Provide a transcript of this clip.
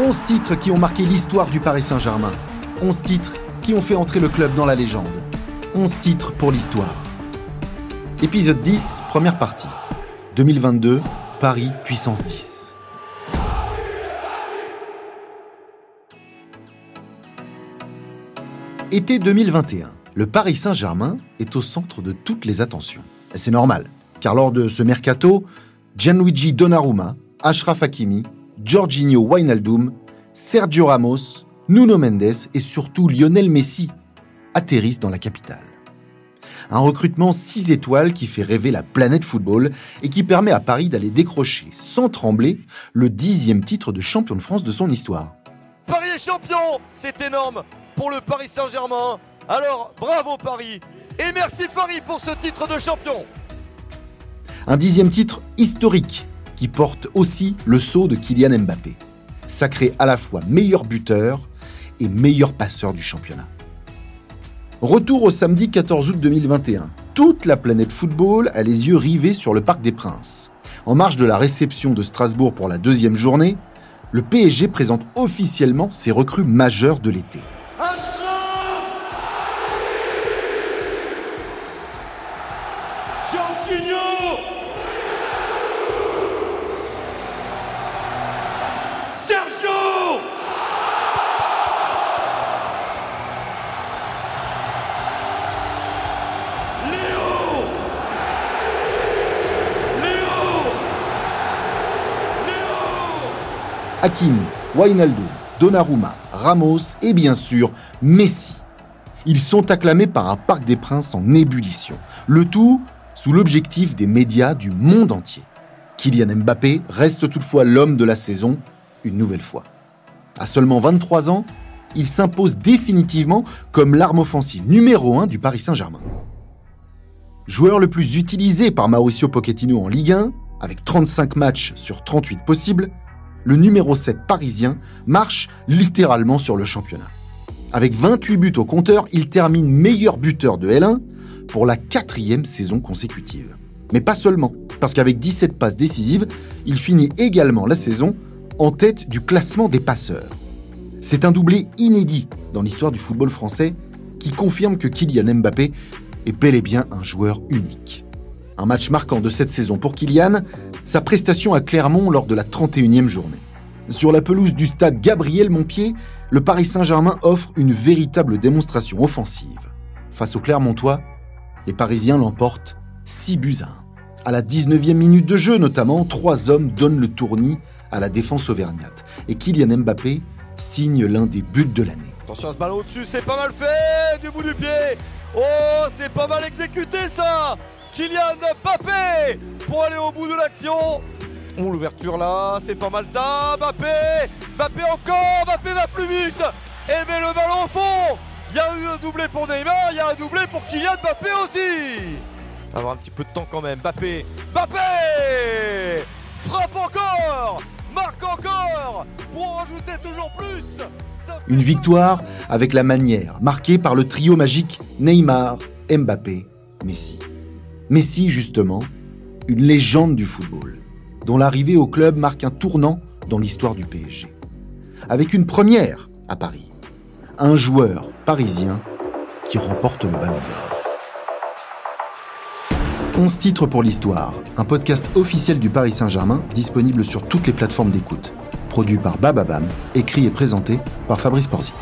11 titres qui ont marqué l'histoire du Paris Saint-Germain. 11 titres qui ont fait entrer le club dans la légende. 11 titres pour l'histoire. Épisode 10, première partie. 2022, Paris puissance 10. Été 2021, le Paris Saint-Germain est au centre de toutes les attentions. C'est normal, car lors de ce mercato, Gianluigi Donnarumma, Ashraf Hakimi, Jorginho Wijnaldum, Sergio Ramos, Nuno Mendes et surtout Lionel Messi atterrissent dans la capitale. Un recrutement 6 étoiles qui fait rêver la planète football et qui permet à Paris d'aller décrocher sans trembler le dixième titre de champion de France de son histoire. Paris est champion C'est énorme pour le Paris Saint-Germain. Alors bravo Paris et merci Paris pour ce titre de champion. Un dixième titre historique qui porte aussi le sceau de Kylian Mbappé, sacré à la fois meilleur buteur et meilleur passeur du championnat. Retour au samedi 14 août 2021. Toute la planète football a les yeux rivés sur le Parc des Princes. En marge de la réception de Strasbourg pour la deuxième journée, le PSG présente officiellement ses recrues majeures de l'été. Hakimi, Wijnaldum, Donnarumma, Ramos et bien sûr Messi. Ils sont acclamés par un Parc des Princes en ébullition. Le tout sous l'objectif des médias du monde entier. Kylian Mbappé reste toutefois l'homme de la saison, une nouvelle fois. À seulement 23 ans, il s'impose définitivement comme l'arme offensive numéro 1 du Paris Saint-Germain. Joueur le plus utilisé par Mauricio Pochettino en Ligue 1, avec 35 matchs sur 38 possibles, le numéro 7 parisien marche littéralement sur le championnat. Avec 28 buts au compteur, il termine meilleur buteur de L1 pour la quatrième saison consécutive. Mais pas seulement, parce qu'avec 17 passes décisives, il finit également la saison en tête du classement des passeurs. C'est un doublé inédit dans l'histoire du football français qui confirme que Kylian Mbappé est bel et bien un joueur unique. Un match marquant de cette saison pour Kylian, sa prestation à Clermont lors de la 31e journée. Sur la pelouse du stade Gabriel Montpied, le Paris Saint-Germain offre une véritable démonstration offensive. Face aux Clermontois, les Parisiens l'emportent 6 buts à 1. À la 19e minute de jeu notamment, trois hommes donnent le tournis à la défense auvergnate. Et Kylian Mbappé signe l'un des buts de l'année. Attention à ce ballon au-dessus, c'est pas mal fait du bout du pied. Oh, c'est pas mal exécuté ça Kylian Mbappé pour aller au bout de l'action. Oh, l'ouverture là, c'est pas mal ça. Mbappé, Mbappé encore, Mbappé va plus vite. Et met le ballon au fond. Il y a eu un doublé pour Neymar, il y a un doublé pour Kylian Mbappé aussi. Avoir un petit peu de temps quand même. Mbappé, Mbappé frappe encore, marque encore pour en rajouter toujours plus. Une victoire avec la manière, marquée par le trio magique Neymar, Mbappé, Messi. Messi, justement, une légende du football, dont l'arrivée au club marque un tournant dans l'histoire du PSG. Avec une première à Paris, un joueur parisien qui remporte le ballon d'or. 11 titres pour l'histoire, un podcast officiel du Paris Saint-Germain disponible sur toutes les plateformes d'écoute. Produit par Bababam, écrit et présenté par Fabrice Porzic.